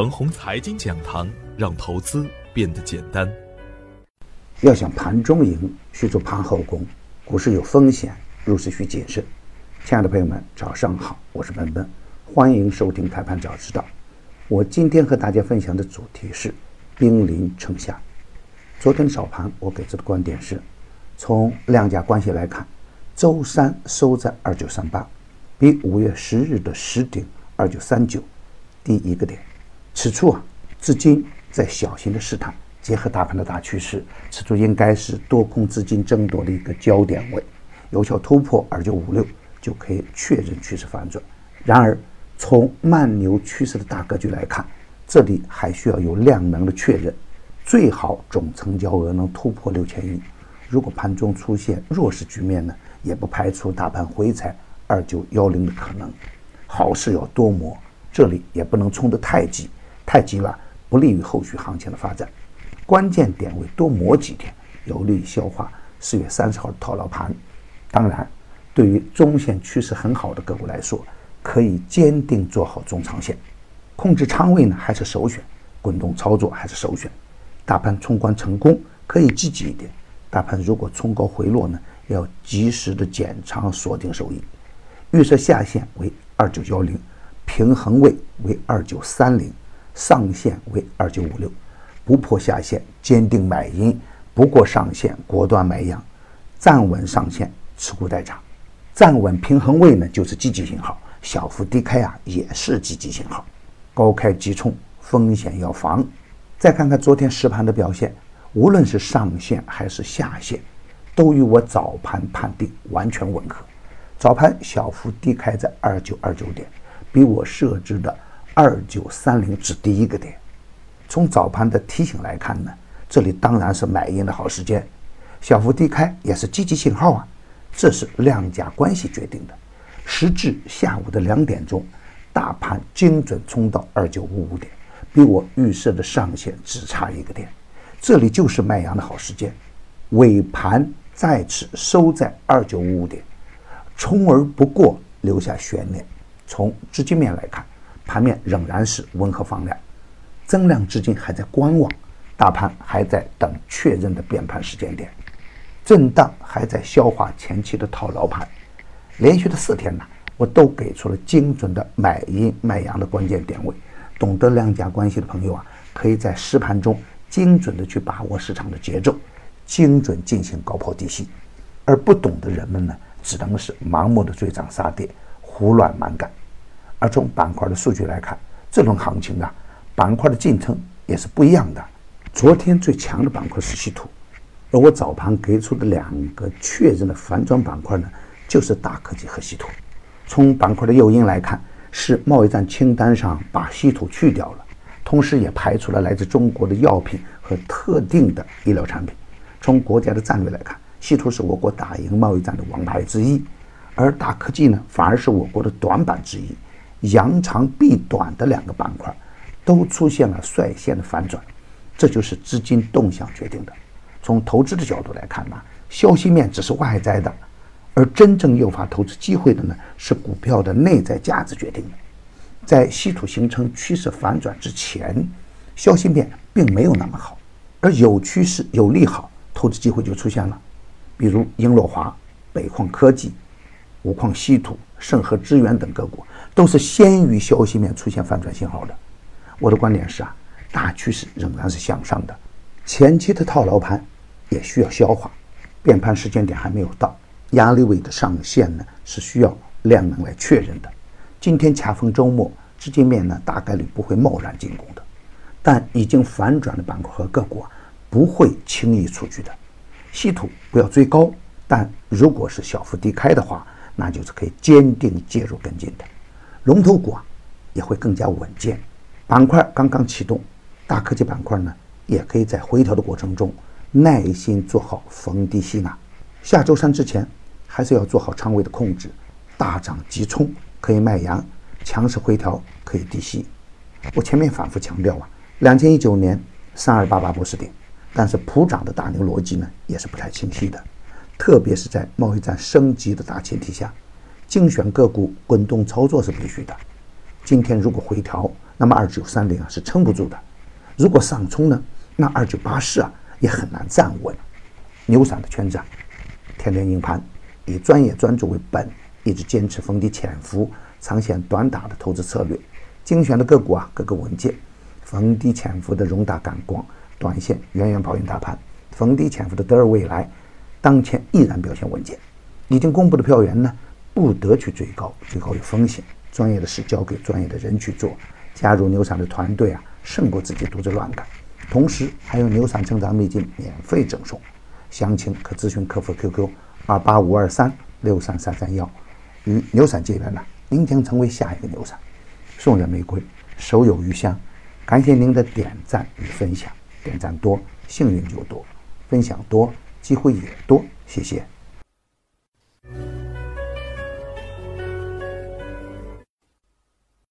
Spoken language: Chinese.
恒宏财经讲堂，让投资变得简单。要想盘中赢，需做盘后功。股市有风险，入市需谨慎。亲爱的朋友们，早上好，我是奔奔，欢迎收听开盘早知道。我今天和大家分享的主题是兵临城下。昨天早盘我给出的观点是，从量价关系来看，周三收在二九三八，比五月十日的十顶二九三九低一个点。此处啊，资金在小心的试探，结合大盘的大趋势，此处应该是多空资金争夺的一个焦点位，有效突破二九五六就可以确认趋势反转。然而，从慢牛趋势的大格局来看，这里还需要有量能的确认，最好总成交额能突破六千亿。如果盘中出现弱势局面呢，也不排除大盘回踩二九幺零的可能。好事要多磨，这里也不能冲得太急。太急了，不利于后续行情的发展。关键点位多磨几天，有利于消化四月三十号的套牢盘。当然，对于中线趋势很好的个股来说，可以坚定做好中长线，控制仓位呢还是首选，滚动操作还是首选。大盘冲关成功，可以积极一点；大盘如果冲高回落呢，要及时的减仓锁定收益。预设下限为二九幺零，平衡位为二九三零。上限为二九五六，不破下限坚定买阴，不过上限果断买阳，站稳上限持股待涨，站稳平衡位呢就是积极信号，小幅低开啊也是积极信号，高开急冲风险要防。再看看昨天实盘的表现，无论是上限还是下限，都与我早盘判定完全吻合。早盘小幅低开在二九二九点，比我设置的。二九三零只低一个点，从早盘的提醒来看呢，这里当然是买阴的好时间，小幅低开也是积极信号啊，这是量价关系决定的。时至下午的两点钟，大盘精准冲到二九五五点，比我预设的上限只差一个点，这里就是卖阳的好时间。尾盘再次收在二九五五点，冲而不过，留下悬念。从资金面来看。盘面仍然是温和放量，增量资金还在观望，大盘还在等确认的变盘时间点，震荡还在消化前期的套牢盘。连续的四天呢，我都给出了精准的买阴卖阳的关键点位。懂得量价关系的朋友啊，可以在实盘中精准的去把握市场的节奏，精准进行高抛低吸；而不懂的人们呢，只能是盲目的追涨杀跌，胡乱蛮干。而从板块的数据来看，这轮行情啊，板块的进程也是不一样的。昨天最强的板块是稀土，而我早盘给出的两个确认的反转板块呢，就是大科技和稀土。从板块的诱因来看，是贸易战清单上把稀土去掉了，同时也排除了来自中国的药品和特定的医疗产品。从国家的战略来看，稀土是我国打赢贸易战的王牌之一，而大科技呢，反而是我国的短板之一。扬长避短的两个板块，都出现了率先的反转，这就是资金动向决定的。从投资的角度来看呢，消息面只是外在的，而真正诱发投资机会的呢，是股票的内在价值决定的。在稀土形成趋势反转之前，消息面并没有那么好，而有趋势有利好，投资机会就出现了。比如英洛华、北矿科技、五矿稀土、盛和资源等个股。都是先于消息面出现反转信号的。我的观点是啊，大趋势仍然是向上的，前期的套牢盘也需要消化，变盘时间点还没有到，压力位的上限呢是需要量能来确认的。今天恰逢周末，资金面呢大概率不会贸然进攻的，但已经反转的板块和个股啊不会轻易出局的。稀土不要追高，但如果是小幅低开的话，那就是可以坚定介入跟进的。龙头股啊，也会更加稳健。板块刚刚启动，大科技板块呢，也可以在回调的过程中耐心做好逢低吸纳。下周三之前，还是要做好仓位的控制。大涨急冲可以卖阳，强势回调可以低吸。我前面反复强调啊，两千一九年三二八八不是顶，但是普涨的大牛逻辑呢，也是不太清晰的，特别是在贸易战升级的大前提下。精选个股滚动操作是必须的。今天如果回调，那么二九三零啊是撑不住的。如果上冲呢，那二九八四啊也很难站稳。牛散的圈子啊，天天硬盘，以专业专注为本，一直坚持逢低潜伏、长线短打的投资策略。精选的个股啊，各个稳健，逢低潜伏的荣大感光，短线远远跑赢大盘。逢低潜伏的德尔未来，当前依然表现稳健。已经公布的票源呢，不得去追高，追高有风险。专业的事交给专业的人去做。加入牛散的团队啊，胜过自己独自乱干。同时还有牛散成长秘境免费赠送，详情可咨询客服 QQ 二八五二三六三三三幺。与牛散结缘了，您将成为下一个牛散。送人玫瑰，手有余香。感谢您的点赞与分享，点赞多，幸运就多；分享多，机会也多。谢谢。